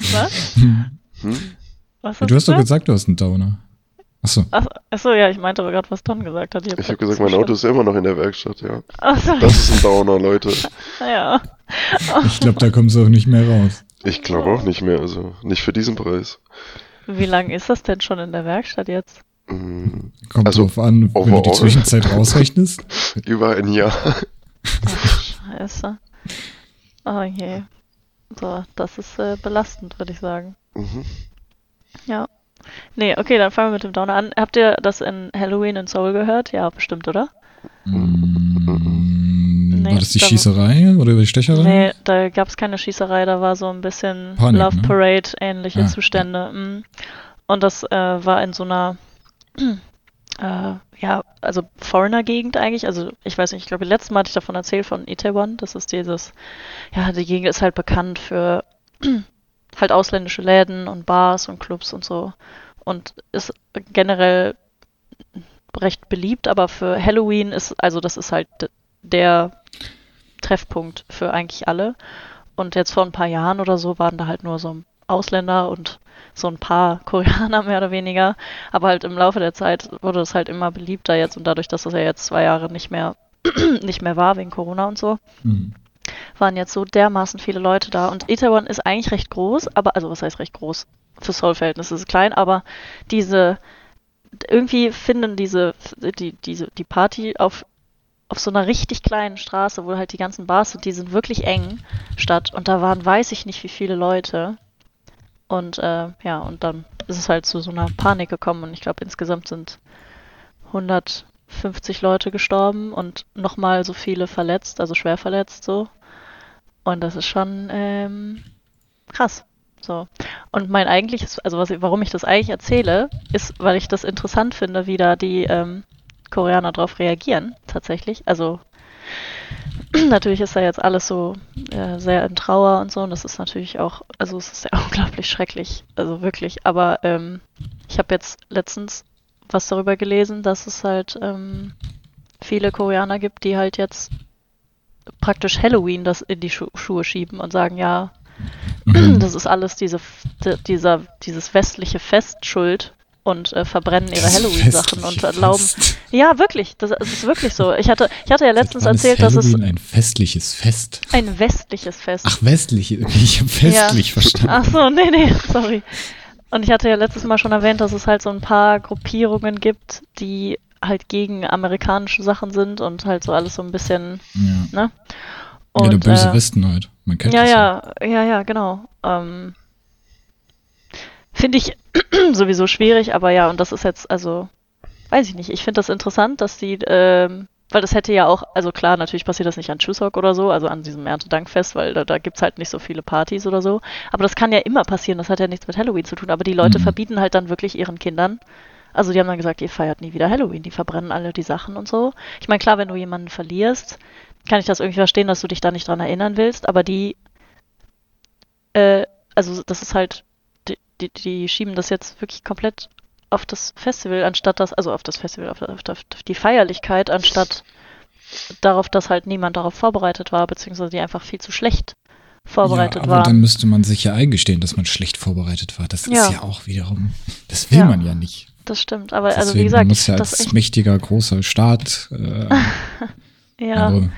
Was? Hm? Was du hast doch gesagt? du hast einen Downer. Achso. Ach, ach so, ja, ich meinte aber gerade, was Don gesagt hat. Ich habe gesagt, mein Auto ist immer noch in der Werkstatt, ja. Ach so, Das ist ein Downer, Leute. ja. Ich glaube, da kommst du auch nicht mehr raus. Ich glaube auch nicht mehr, also nicht für diesen Preis. Wie lange ist das denn schon in der Werkstatt jetzt? Hm, Kommt Also, drauf an, wenn du die. Zwischenzeit rausrechnest. Über ein Jahr. Scheiße. Oh je. So, das ist äh, belastend, würde ich sagen. Mhm. Ja. Nee, okay, dann fangen wir mit dem Downer an. Habt ihr das in Halloween in Seoul gehört? Ja, bestimmt, oder? Mm, Nee, war das die da- Schießerei oder die Stecherei? Nee, da gab es keine Schießerei, da war so ein bisschen Panik, Love ne? Parade ähnliche Ah, Zustände. mm. Und das äh, war in so einer äh, ja, also Foreigner-Gegend eigentlich. Also ich weiß nicht, ich glaube, letztes Mal hatte ich davon erzählt von Itaewon. Das ist dieses, ja, die Gegend ist halt bekannt für halt ausländische Läden und Bars und Clubs und so. Und ist generell recht beliebt, aber für Halloween ist, also das ist halt der Treffpunkt für eigentlich alle. Und jetzt vor ein paar Jahren oder so waren da halt nur so Ausländer und so ein paar Koreaner mehr oder weniger. Aber halt im Laufe der Zeit wurde es halt immer beliebter jetzt und dadurch, dass es ja jetzt zwei Jahre nicht mehr nicht mehr war wegen Corona und so, Hm. waren jetzt so dermaßen viele Leute da. Und Itaewon ist eigentlich recht groß, aber, also was heißt recht groß? Für Seoul-Verhältnisse ist es klein, aber diese, irgendwie finden diese, die, diese, die Party auf, auf so einer richtig kleinen Straße, wo halt die ganzen Bars sind, die sind wirklich eng statt. Und da waren, weiß ich nicht, wie viele Leute. Und äh, ja, und dann ist es halt zu so einer Panik gekommen. Und ich glaube, insgesamt sind 150 Leute gestorben und nochmal so viele verletzt, also schwer verletzt so. Und das ist schon ähm, krass. So. Und mein eigentliches, also was, warum ich das eigentlich erzähle, ist, weil ich das interessant finde, wie da die ähm, Koreaner darauf reagieren, tatsächlich. Also natürlich ist da jetzt alles so äh, sehr in Trauer und so, und das ist natürlich auch, also es ist ja unglaublich schrecklich, also wirklich. Aber ähm, ich habe jetzt letztens was darüber gelesen, dass es halt ähm, viele Koreaner gibt, die halt jetzt praktisch Halloween das in die Schu Schuhe schieben und sagen, ja, Mhm. Das ist alles diese, dieser, dieses westliche Fest schuld und äh, verbrennen ihre Das Halloween-Sachen und erlauben. Fest. Ja, wirklich, das, es ist wirklich so. Ich hatte, ich hatte ja letztens ist erzählt, dass es ein festliches Fest. ein westliches Fest Ach, westlich. Ich habe festlich verstanden. Ach so, nee, nee, sorry. Und ich hatte ja letztes Mal schon erwähnt, dass es halt so ein paar Gruppierungen gibt, die halt gegen amerikanische Sachen sind und halt so alles so ein bisschen, Ja. ne? ja, der böse äh, Westen halt. Man kennt ja, das ja, ja, ja, genau. Ähm, finde ich sowieso schwierig, aber ja, und das ist jetzt, also, weiß ich nicht. Ich finde das interessant, dass die, ähm, weil das hätte ja auch, also klar, natürlich passiert das nicht an Chuseok oder so, also an diesem Erntedankfest, weil da, da gibt's halt nicht so viele Partys oder so. Aber das kann ja immer passieren, das hat ja nichts mit Halloween zu tun. Aber die Leute Mhm. verbieten halt dann wirklich ihren Kindern. Also die haben dann gesagt, ihr feiert nie wieder Halloween, die verbrennen alle die Sachen und so. Ich meine, klar, wenn du jemanden verlierst, kann ich das irgendwie verstehen, dass du dich da nicht dran erinnern willst, aber die, äh, also das ist halt, die, die, schieben das jetzt wirklich komplett auf das Festival, anstatt das, also auf das Festival, auf, auf, auf die Feierlichkeit, anstatt darauf, dass halt niemand darauf vorbereitet war, beziehungsweise die einfach viel zu schlecht vorbereitet ja, aber waren. dann müsste man sich ja eingestehen, dass man schlecht vorbereitet war. Das Ja. ist ja auch wiederum, das will Ja. man ja nicht. das stimmt, aber also Deswegen, wie gesagt, man muss ja als mächtiger, großer Staat, äh, ja, also,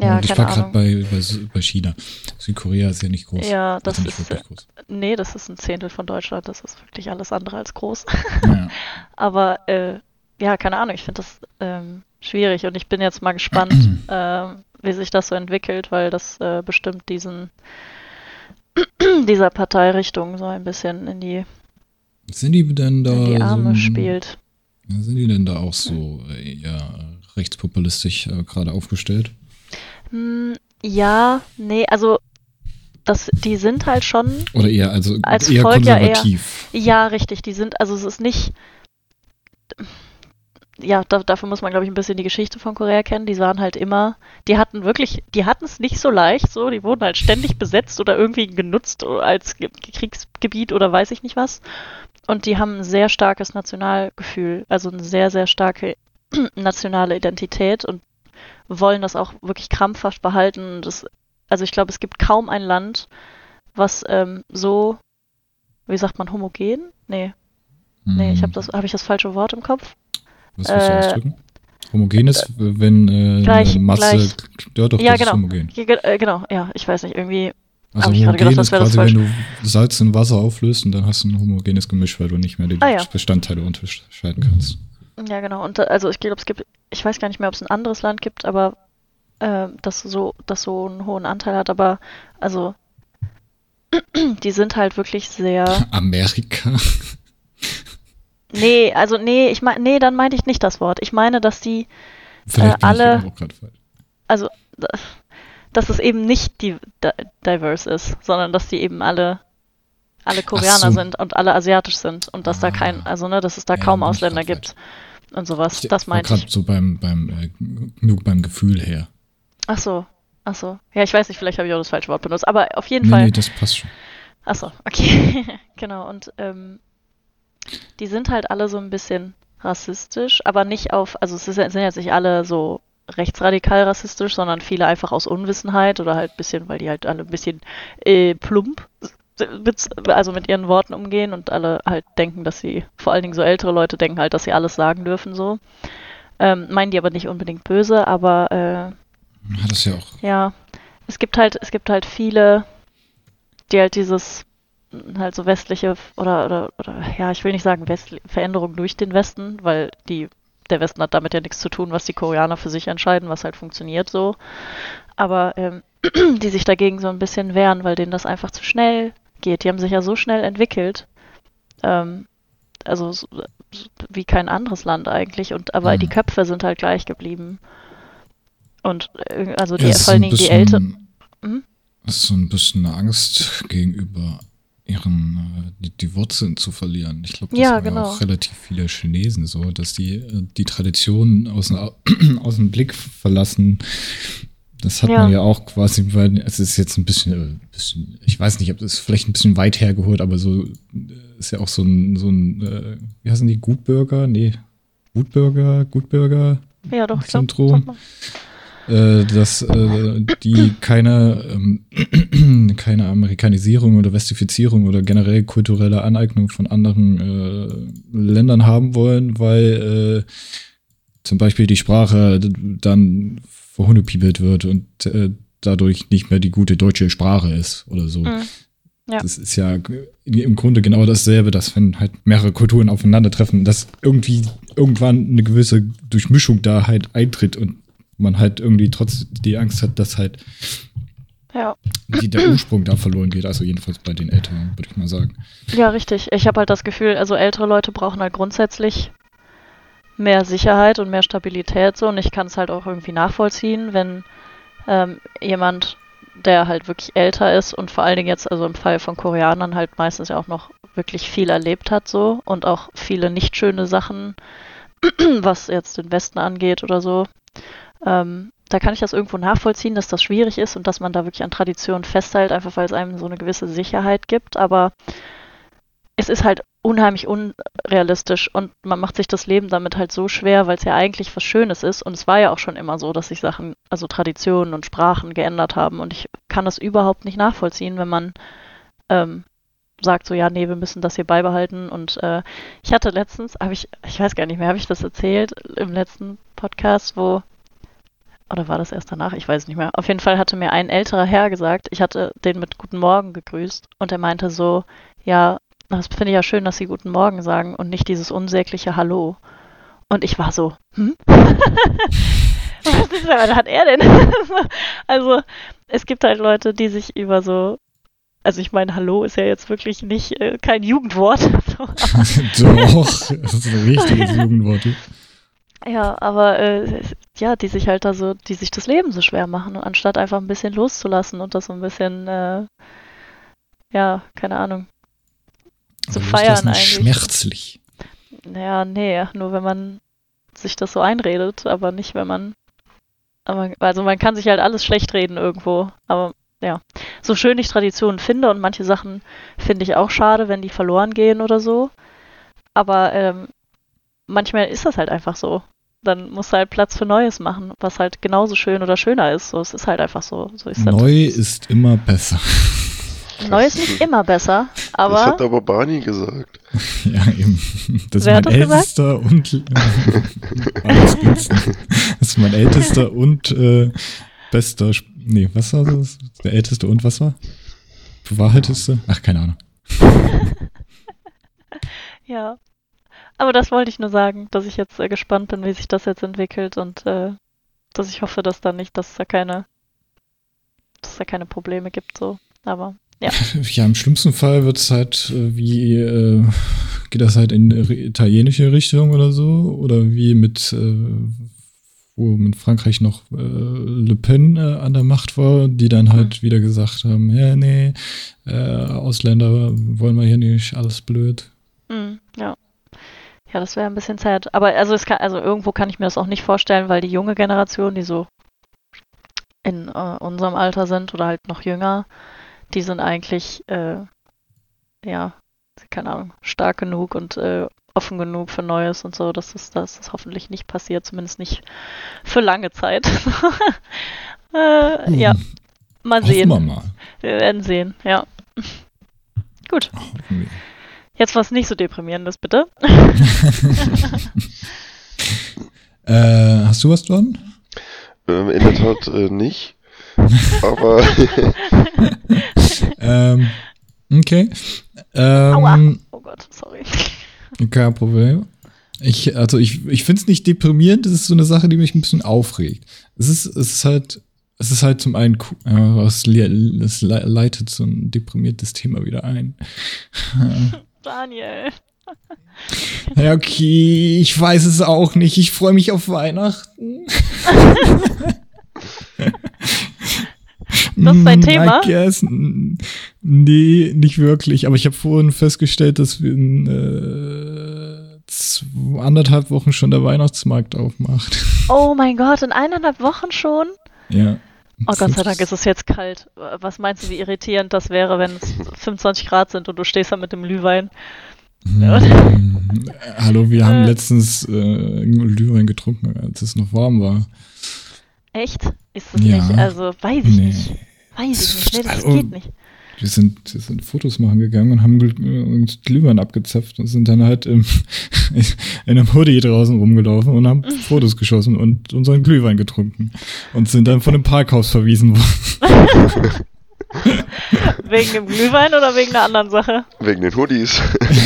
ja, ich war gerade bei, bei, bei China. Südkorea ist ja nicht groß. Ja, das ist, wirklich groß. Nee, das ist ein Zehntel von Deutschland, das ist wirklich alles andere als groß. Naja. Aber äh, ja, keine Ahnung, ich finde das ähm, schwierig und ich bin jetzt mal gespannt, ähm, wie sich das so entwickelt, weil das äh, bestimmt diesen dieser Parteirichtung so ein bisschen in die, Sind die denn da die Arme so, spielt. Sind die denn da auch so äh, eher rechtspopulistisch äh, gerade aufgestellt? Hm, ja, nee, also das, die sind halt schon Oder eher, also Als eher Volk ja eher. konservativ? Ja, richtig. Die sind, also es ist nicht. Ja, da, dafür muss man, glaube ich, ein bisschen die Geschichte von Korea kennen. Die waren halt immer, die hatten wirklich, die hatten es nicht so leicht, so, die wurden halt ständig besetzt oder irgendwie genutzt als Ge- Kriegsgebiet oder weiß ich nicht was. Und die haben ein sehr starkes Nationalgefühl, also eine sehr, sehr starke nationale Identität und wollen das auch wirklich krampfhaft behalten. Das, also ich glaube, es gibt kaum ein Land, was ähm, so, wie sagt man, homogen? Nee, nee, ich habe das, habe ich das falsche Wort im Kopf? Was willst du äh, ausdrücken? Homogen ist, wenn äh, gleich- eine Masse. gleich. Ja, doch, Ja, das genau. ist homogen. Ge- äh, genau, ja, ich weiß nicht, irgendwie, Also Hab homogen gedacht, ist quasi, wenn du Salz in Wasser auflöst und dann hast du ein homogenes Gemisch, weil du nicht mehr die Ah, ja. Bestandteile unterscheiden kannst. Ja genau, und äh, also ich glaube, es gibt, ich weiß gar nicht mehr, ob es ein anderes Land gibt, aber äh, das so, das so einen hohen Anteil hat, aber also die sind halt wirklich sehr. Amerika. Nee, also nee, ich meine, nee, dann meinte ich nicht das Wort. Ich meine, dass die, bin alle- also dass es eben nicht die di- diverse ist, sondern dass die eben alle alle Koreaner so. sind und alle asiatisch sind und dass da Ah. kein, also ne, dass es da Ja, kaum Ausländer gibt und sowas. Ich das meinte ich. so beim, beim, äh, nur beim Gefühl her. Ach so, ach so. Ja, ich weiß nicht, vielleicht habe ich auch das falsche Wort benutzt, aber auf jeden Nee, Fall. nee, das passt schon. Ach so, okay. genau, und ähm, die sind halt alle so ein bisschen rassistisch, aber nicht auf, also es ist, sind jetzt nicht alle so rechtsradikal rassistisch, sondern viele einfach aus Unwissenheit oder halt ein bisschen, weil die halt alle ein bisschen äh, plump also mit ihren Worten umgehen und alle halt denken, dass sie, vor allen Dingen so ältere Leute denken halt, dass sie alles sagen dürfen so. Ähm, meinen die aber nicht unbedingt böse, aber äh, Hat es ja auch. ja, es gibt halt, es gibt halt viele, die halt dieses halt so westliche oder oder oder ja, ich will nicht sagen West Veränderung durch den Westen, weil die der Westen hat damit ja nichts zu tun, was die Koreaner für sich entscheiden, was halt funktioniert so. Aber ähm, die sich dagegen so ein bisschen wehren, weil denen das einfach zu schnell geht. Die haben sich ja so schnell entwickelt. Ähm, also so, wie kein anderes Land eigentlich. Und aber Mhm. die Köpfe sind halt gleich geblieben. Und äh, also die, Ja, vor allen Dingen die Älteren. Mhm. Es ist so ein bisschen eine Angst gegenüber ihren, äh, die, die Wurzeln zu verlieren. Ich glaube, das Ja, haben ja genau. auch relativ viele Chinesen so, dass die äh, die Tradition aus, aus dem Blick verlassen. Das hat Ja. man ja auch quasi, bei, es ist jetzt ein bisschen, bisschen, ich weiß nicht, ob das ist vielleicht ein bisschen weit hergeholt, aber so äh, ist ja auch so ein, so ein äh, wie heißen die, Gutbürger? Nee, Gutbürger, Gutbürger, Ja, doch, ich glaub, Syndrom. man. äh, dass äh, die keine, ähm, keine Amerikanisierung oder Westifizierung oder generell kulturelle Aneignung von anderen äh, Ländern haben wollen, weil zum Beispiel die Sprache dann verhundepiebelt wird und äh, dadurch nicht mehr die gute deutsche Sprache ist oder so. Mhm. Ja. Das ist ja im Grunde genau dasselbe, dass wenn halt mehrere Kulturen aufeinandertreffen, dass irgendwie irgendwann eine gewisse Durchmischung da halt eintritt und man halt irgendwie trotz die Angst hat, dass halt Ja. die, der Ursprung da verloren geht. Also jedenfalls bei den Älteren, würde ich mal sagen. Ja, richtig. Ich habe halt das Gefühl, also ältere Leute brauchen halt grundsätzlich mehr Sicherheit und mehr Stabilität so und ich kann es halt auch irgendwie nachvollziehen, wenn ähm, jemand, der halt wirklich älter ist und vor allen Dingen jetzt, also im Fall von Koreanern halt meistens ja auch noch wirklich viel erlebt hat so und auch viele nicht schöne Sachen, was jetzt den Westen angeht oder so. Ähm, da kann ich das irgendwo nachvollziehen, dass das schwierig ist und dass man da wirklich an Traditionen festhält, einfach weil es einem so eine gewisse Sicherheit gibt. Aber es ist halt unheimlich unrealistisch und man macht sich das Leben damit halt so schwer, weil es ja eigentlich was Schönes ist. Und es war ja auch schon immer so, dass sich Sachen, also Traditionen und Sprachen geändert haben. Und ich kann das überhaupt nicht nachvollziehen, wenn man ähm, sagt so, ja, nee, wir müssen das hier beibehalten. Und äh, ich hatte letztens, habe ich, ich weiß gar nicht mehr, habe ich das erzählt im letzten Podcast, wo oder war das erst danach? Ich weiß nicht mehr. Auf jeden Fall hatte mir ein älterer Herr gesagt, ich hatte den mit Guten Morgen gegrüßt und er meinte so, ja, das finde ich ja schön, dass Sie Guten Morgen sagen und nicht dieses unsägliche Hallo. Und ich war so, hm? Was ist, was hat er denn? also, es gibt halt Leute, die sich über so, also ich meine, Hallo ist ja jetzt wirklich nicht äh, kein Jugendwort. Doch, das ist ein richtiges Jugendwort. Ja, aber äh, ja, die sich halt da so, die sich das Leben so schwer machen, anstatt einfach ein bisschen loszulassen und das so ein bisschen, äh, ja, keine Ahnung, zu Aber feiern ist das eigentlich. schmerzlich. Naja, nee, nur wenn man sich das so einredet, aber nicht, wenn man, aber, also man kann sich halt alles schlecht reden irgendwo, aber ja, so schön ich Traditionen finde und manche Sachen finde ich auch schade, wenn die verloren gehen oder so, aber ähm, manchmal ist das halt einfach so. Dann musst du halt Platz für Neues machen, was halt genauso schön oder schöner ist. So, es ist halt einfach so. so ist das. Neu ist immer besser. Neu ist nicht immer besser, das aber hat aber Barney gesagt. Ja, eben. Das ist Wer mein hat das gesagt? ältester und gut. das ist mein ältester und äh, bester. Sp- Nee, was war das? Der älteste und was war? Bewahrheiteste? Ach, keine Ahnung. Ja. Aber das wollte ich nur sagen, dass ich jetzt äh, gespannt bin, wie sich das jetzt entwickelt und äh, dass ich hoffe, dass da nicht, dass da keine, dass da keine Probleme gibt, so. Aber Ja, im schlimmsten Fall wird es halt äh, wie, äh, geht das halt in italienische Richtung oder so? Oder wie mit, äh, wo mit Frankreich noch äh, Le Pen äh, an der Macht war, die dann halt wieder gesagt haben, ja, nee, äh, Ausländer wollen wir hier nicht, alles blöd. mm, ja. Ja, das wäre ein bisschen sad. Aber also es kann, also irgendwo kann ich mir das auch nicht vorstellen, weil die junge Generation, die so in unserem Alter sind oder halt noch jünger, die sind eigentlich, äh, ja, keine Ahnung, stark genug und äh, offen genug für Neues und so, dass das, dass das hoffentlich nicht passiert, zumindest nicht für lange Zeit. äh, ja, mal Hoffen sehen. wir mal. Wir werden sehen, ja. Gut, Hoffen wir. jetzt was nicht so deprimierendes, bitte. Äh, hast du was dran? Ähm, in der Tat äh, nicht. Aber ähm, okay. Aua. Ähm, Oh Gott, sorry. Kein Problem. Ich, also ich, ich finde es nicht deprimierend, das ist so eine Sache, die mich ein bisschen aufregt. Es ist, es ist halt, es ist halt zum einen, es, le- es le- leitet so ein deprimiertes Thema wieder ein. Daniel. Ja, okay, ich weiß es auch nicht. Ich freue mich auf Weihnachten. Das ist dein Mm, Thema? I guess. Nee, nicht wirklich. Aber ich habe vorhin festgestellt, dass wir in äh, anderthalb Wochen schon der Weihnachtsmarkt aufmacht. Oh mein Gott, in eineinhalb Wochen schon? Ja. Oh Gott sei Dank ist es jetzt kalt. Was meinst du, wie irritierend das wäre, wenn es 25 Grad sind und du stehst da mit dem Glühwein? Hm, Hallo, wir haben Äh. letztens äh, Glühwein getrunken, als es noch warm war. Echt? Ist das Ja. nicht? Also, weiß ich Nee. nicht. Weiß ich nicht. Nee, das Also, geht nicht. Wir sind, wir sind Fotos machen gegangen und haben Gl- uns Glühwein abgezapft und sind dann halt im, in einem Hoodie draußen rumgelaufen und haben Fotos geschossen und unseren Glühwein getrunken und sind dann von dem Parkhaus verwiesen worden. Wegen dem Glühwein oder wegen einer anderen Sache? Wegen den Hoodies.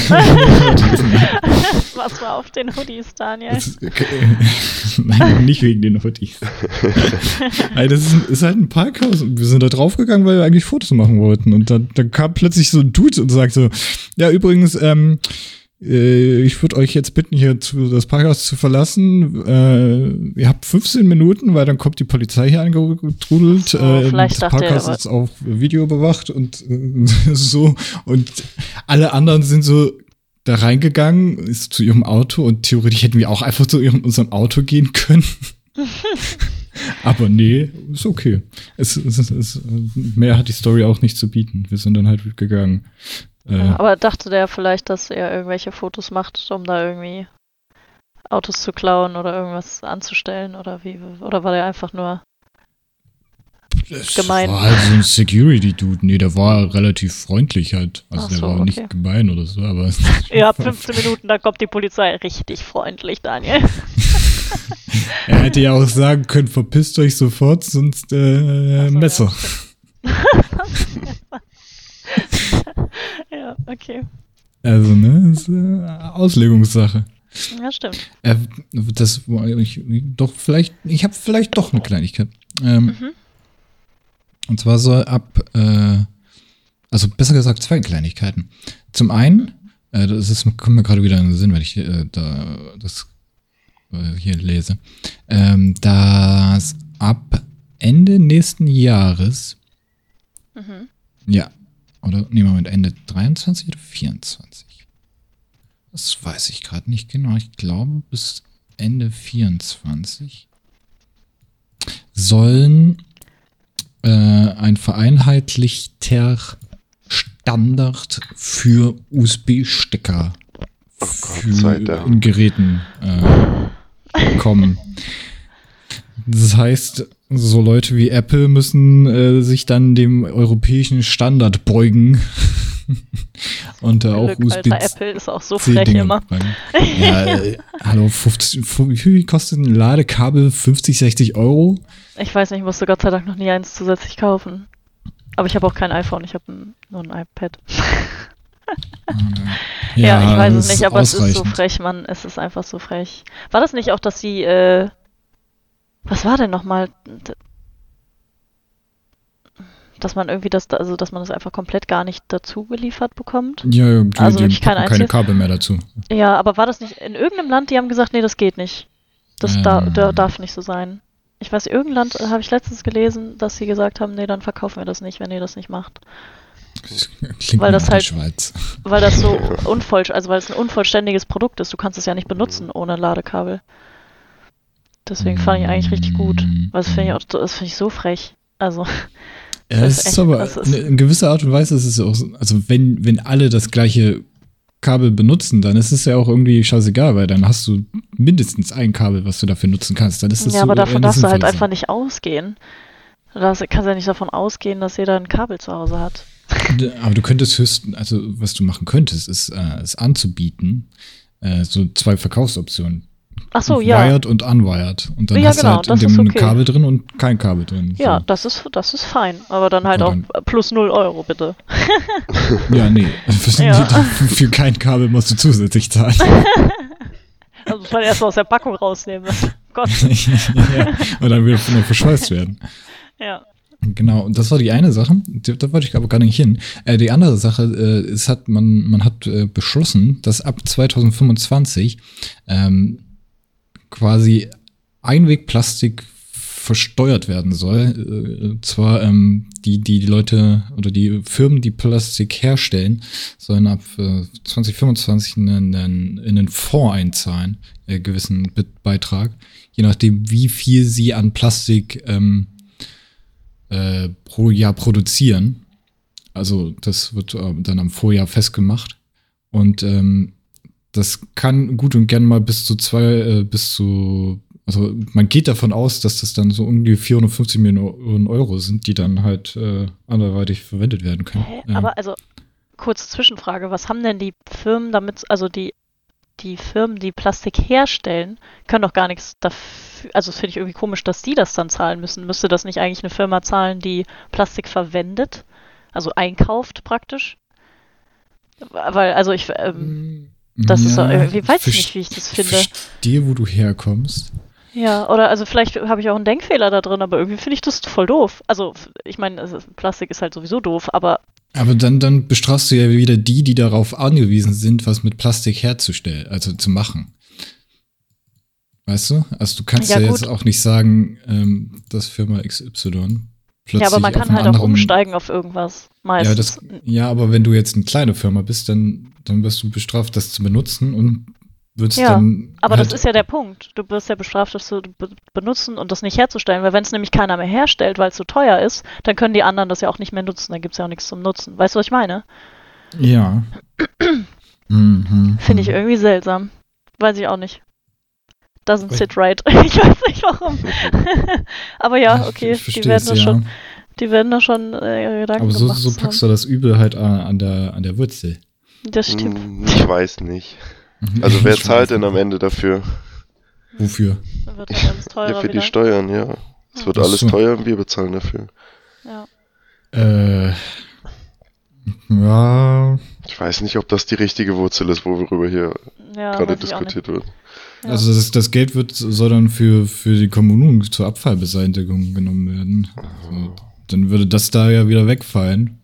Was war auf den Hoodies, Daniel? Ist, okay. Nein, nicht wegen den Hoodies. Nein, das ist, ist halt ein Parkhaus und wir sind da draufgegangen, weil wir eigentlich Fotos machen wollten. Und dann, dann kam plötzlich so ein Dude und sagte, ja, übrigens, ähm, äh, ich würde euch jetzt bitten, hier zu, das Parkhaus zu verlassen. Äh, ihr habt 15 Minuten, weil dann kommt die Polizei hier angetrudelt. So, äh, das Parkhaus ist auf Video überwacht und äh, so. Und alle anderen sind so da reingegangen, ist zu ihrem Auto und theoretisch hätten wir auch einfach zu ihrem, unserem Auto gehen können. Aber nee, ist okay. Es, es, es, es, mehr hat die Story auch nicht zu bieten. Wir sind dann halt gegangen. Äh, Ja, aber dachte der vielleicht, dass er irgendwelche Fotos macht, um da irgendwie Autos zu klauen oder irgendwas anzustellen oder wie? Oder war der einfach nur. das gemein. war halt so ein Security-Dude. Nee, der war relativ freundlich halt. Also Ach der so, war okay. nicht gemein oder so, aber Ihr habt 15 Minuten, dann kommt die Polizei. Richtig freundlich, Daniel. er hätte ja auch sagen können, verpisst euch sofort, sonst äh, so, Messer. Ja, okay. Also, ne, ist äh, Auslegungssache. Ja, stimmt. Äh, das war ich doch vielleicht, ich habe vielleicht doch eine Kleinigkeit. Ähm, Mhm. Und zwar soll ab, äh, also besser gesagt zwei Kleinigkeiten. Zum einen, äh, das ist, kommt mir gerade wieder in den Sinn, wenn ich äh, da das hier lese, ähm, dass ab Ende nächsten Jahres, Mhm. ja, oder nee, Moment, Ende 23 oder 24? Das weiß ich gerade nicht genau. Ich glaube, bis Ende 24 sollen äh, ein vereinheitlichter Standard für USB-Stecker Oh in Geräten äh, kommen. Das heißt, so Leute wie Apple müssen äh, sich dann dem europäischen Standard beugen und da auch Glück, USB Alter, Apple ist auch so frech Dinge immer. Ja, äh, hallo, 50, fu- wie viel kostet ein Ladekabel? 50, 60 Euro? Ich weiß nicht, ich musste Gott sei Dank noch nie eins zusätzlich kaufen. Aber ich habe auch kein iPhone, ich habe nur ein iPad. Ja, ich weiß es nicht, aber es ist so frech, Mann. Es ist einfach so frech. War das nicht auch, dass die, äh, was war denn nochmal? Dass man irgendwie das, also dass man das einfach komplett gar nicht dazu geliefert bekommt? Ja, ja, die, Also die kein keine? Kabel mehr dazu. Ja, aber war das nicht in irgendeinem Land, die haben gesagt, nee, das geht nicht. Das da, Ähm. da darf nicht so sein. Ich weiß, irgendein Land äh, habe ich letztens gelesen, dass sie gesagt haben, nee, dann verkaufen wir das nicht, wenn ihr das nicht macht. Das klingt Weil das halt- Schweiz. Weil das so unvoll, also weil es ein unvollständiges Produkt ist. Du kannst es ja nicht benutzen ohne Ladekabel. Deswegen fand ich eigentlich richtig gut. Weil das finde ich auch, das finde ich so frech. Also, Ja, Das es ist echt- aber das ist- in, gewisser Art und Weise ist es auch so, also wenn, wenn alle das gleiche Kabel benutzen, dann ist es ja auch irgendwie scheißegal, weil dann hast du mindestens ein Kabel, was du dafür nutzen kannst. Dann ist das ja, so aber davon darfst du halt einfach nicht ausgehen. Du kannst ja nicht davon ausgehen, dass jeder ein Kabel zu Hause hat. Aber du könntest höchstens, also was du machen könntest, ist äh, es anzubieten, äh, so zwei Verkaufsoptionen. Ach so, ja. Wired und unwired. Und dann Ja, hast genau, du halt in dem okay. Kabel drin und kein Kabel drin. Ja, So. das ist, das ist fein. Aber dann halt Aber auch dann- plus 0 Euro, bitte. Ja, nee. Für, Ja. für kein Kabel musst du zusätzlich zahlen. Also muss man erst mal aus der Packung rausnehmen. Gott. ja. Und dann wieder noch verschweißt werden. Ja. Genau, und das war die eine Sache. Da wollte ich aber gar nicht hin. Äh, die andere Sache, äh, es hat man, man hat äh, beschlossen, dass ab 2025 ähm, quasi Einwegplastik versteuert werden soll. Äh, zwar ähm, die, die Leute oder die Firmen, die Plastik herstellen, sollen ab äh, 2025 einen, einen, in einen Fonds einzahlen, äh, gewissen Be Beitrag, je nachdem, wie viel sie an Plastik ähm, äh, pro Jahr produzieren. Also das wird äh, dann am Vorjahr festgemacht. Und ähm, das kann gut und gern mal bis zu zwei, äh, bis zu also man geht davon aus, dass das dann so ungefähr 450 Millionen Euro sind, die dann halt äh, anderweitig verwendet werden können. Hä? Ja. Aber also, kurze Zwischenfrage, was haben denn die Firmen damit, also die, die Firmen, die Plastik herstellen, können doch gar nichts dafür, also finde ich irgendwie komisch, dass die das dann zahlen müssen. Müsste das nicht eigentlich eine Firma zahlen, die Plastik verwendet? Also einkauft praktisch? Weil, also ich, ähm, das ist doch irgendwie- weiß ich nicht, wie ich das finde. verstehe, wo du herkommst. Ja, oder also vielleicht habe ich auch einen Denkfehler da drin, aber irgendwie finde ich das voll doof. Also, ich meine, ist- Plastik ist halt sowieso doof, aber Aber dann, dann bestrafst du ja wieder die, die darauf angewiesen sind, was mit Plastik herzustellen, also zu machen. Weißt du? Also du kannst Ja, ja, jetzt auch nicht sagen, ähm, dass Firma XY plötzlich ja, aber man kann halt auch umsteigen auf irgendwas. Ja, Meistens. das, ja, aber wenn du jetzt eine kleine Firma bist, dann, dann wirst du bestraft, das zu benutzen und würdest Ja, dann. Aber halt, das ist ja der Punkt. Du wirst ja bestraft, das zu be benutzen und das nicht herzustellen, weil wenn es nämlich keiner mehr herstellt, weil es zu teuer ist, dann können die anderen das ja auch nicht mehr nutzen. Dann gibt es ja auch nichts zum Nutzen. Weißt du, was ich meine? Ja. mhm, Finde ich irgendwie seltsam. Weiß ich auch nicht. Doesn't Weil- sit right. ich weiß nicht warum. aber ja, Ich okay, die werden da ja. schon, die werden da schon äh, ihre Gedanken Aber so, gemacht so haben. packst du das Übel halt an, an, der, an der Wurzel. Das stimmt. Hm, Ich weiß nicht. Mhm. Also wer zahlt denn am. Ende dafür? Wofür? Dann wird halt alles teurer Ja, für die wieder. Steuern, ja. Es wird Ach alles so. teuer und wir bezahlen dafür. Ja. Äh. Ja. Ich weiß nicht, ob das die richtige Wurzel ist, worüber hier Ja, gerade diskutiert wird. Ja. Also das, das Geld wird, soll dann für, für die Kommunen zur Abfallbeseitigung genommen werden. Also, dann würde das da ja wieder wegfallen.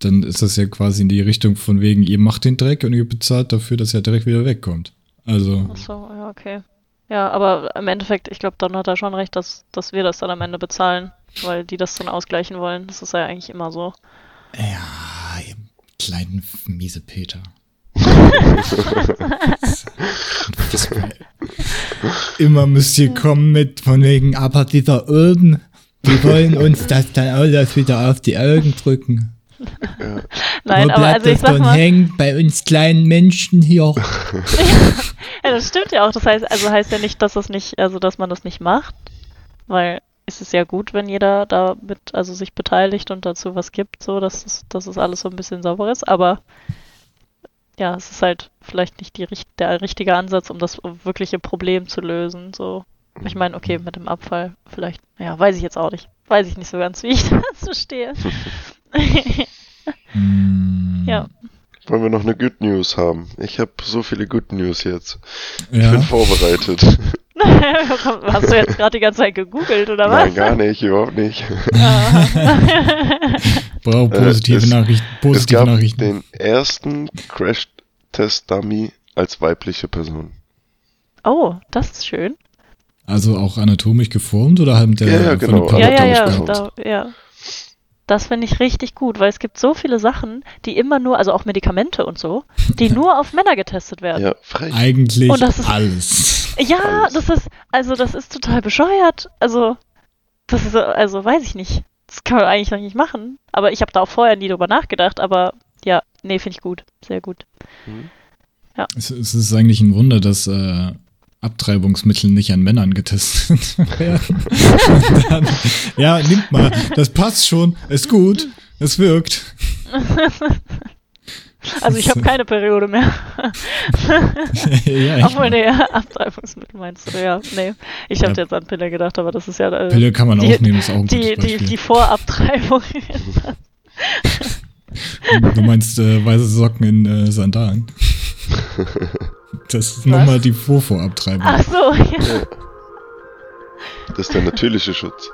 Dann ist das ja quasi in die Richtung von wegen, ihr macht den Dreck und ihr bezahlt dafür, dass er direkt wieder wegkommt. Also, Ach so, ja, okay. Ja, aber im Endeffekt, ich glaube, Don hat da schon recht, dass, dass wir das dann am Ende bezahlen, weil die das dann ausgleichen wollen. Das ist ja eigentlich immer so. ja, ihr kleinen miese Peter. Immer müsst ihr kommen mit von wegen, aber dieser Öden, die wollen uns das dann alles wieder auf die Augen drücken. Nein, Wo aber also ich das sag dann mal, hängen bei uns kleinen Menschen hier? ja, das stimmt ja auch. Das heißt, also heißt ja nicht, dass das nicht, also dass man das nicht macht, weil es ist ja gut, wenn jeder da mit, also sich beteiligt und dazu was gibt, so dass es, dass es alles so ein bisschen sauber ist, aber ja, es ist halt vielleicht nicht die, richt- der richtige Ansatz, um das wirkliche Problem zu lösen. So, ich meine, okay, mit dem Abfall vielleicht, ja, weiß ich jetzt auch nicht, weiß ich nicht so ganz, wie ich dazu stehe. Hm, ja, Wollen wir noch eine Good News haben? Ich habe so viele Good News jetzt. Ich Ja, bin vorbereitet. hast du jetzt gerade die ganze Zeit gegoogelt oder was? Nein, gar nicht, überhaupt nicht. Ah. brauche positive Äh, es- Nachrichten. Es Positive gab Nachrichten. den ersten Crash-Test-Dummy als weibliche Person. Oh, das ist schön. Also auch anatomisch geformt oder haben der Ja, ja, von genau. der Ja, ja, ja, da, ja. Das finde ich richtig gut, weil es gibt so viele Sachen, die immer nur, also auch Medikamente und so, die nur auf Männer getestet werden. Ja, frech. Eigentlich Und das ist- alles. Ja, Alles. das ist, also das ist total bescheuert. Also, das ist, also weiß ich nicht. Das kann man eigentlich noch nicht machen. Aber ich habe da auch vorher nie drüber nachgedacht, aber ja, nee, finde ich gut. Sehr gut. Es, es ist eigentlich ein Wunder, dass äh, Abtreibungsmittel nicht an Männern getestet werden. Dann, ja, nimmt mal. Das passt schon. Ist gut. Es wirkt. Also ich habe keine Periode mehr. ja, Obwohl, nee, Abtreibungsmittel meinst du, ja. Nee, ich habe Ja. jetzt an Pille gedacht, aber das ist ja äh, Pille kann man die- auch nehmen, ist auch ein die, gutes die, die Vorabtreibung. Du meinst äh, weiße Socken in äh, Sandalen. Das ist nochmal die Vorvorabtreibung. Ach so, ja. ja. Das ist der natürliche Schutz.